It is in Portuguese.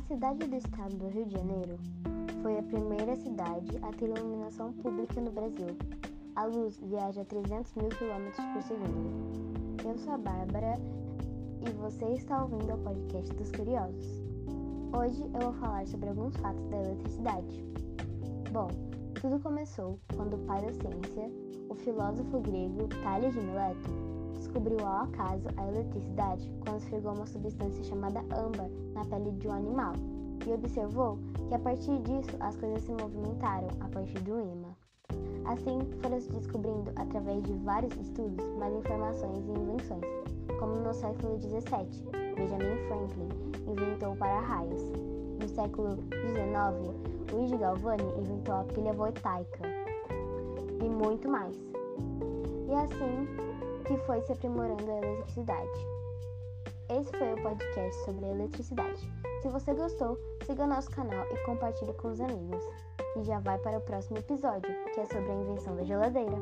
cidade do estado do Rio de Janeiro foi a primeira cidade a ter iluminação pública no Brasil. A luz viaja a 300 mil quilômetros por segundo. Eu sou a Bárbara e você está ouvindo o podcast dos Curiosos. Hoje eu vou falar sobre alguns fatos da eletricidade. Bom, tudo começou quando o pai da ciência, o filósofo grego Tales de Mileto, descobriu ao acaso a eletricidade quando esfregou uma substância chamada âmbar na pele de um animal e observou que a partir disso as coisas se movimentaram a partir do imã. Assim, foram se descobrindo, através de vários estudos, mais informações e invenções, como no século XVII, Benjamin Franklin inventou para-raios. No século XIX, Luigi Galvani inventou a pilha voltaica e muito mais. E assim foi se aprimorando a eletricidade. Esse foi o podcast sobre a eletricidade. Se você gostou, siga nosso canal e compartilhe com os amigos. E já vai para o próximo episódio, que é sobre a invenção da geladeira.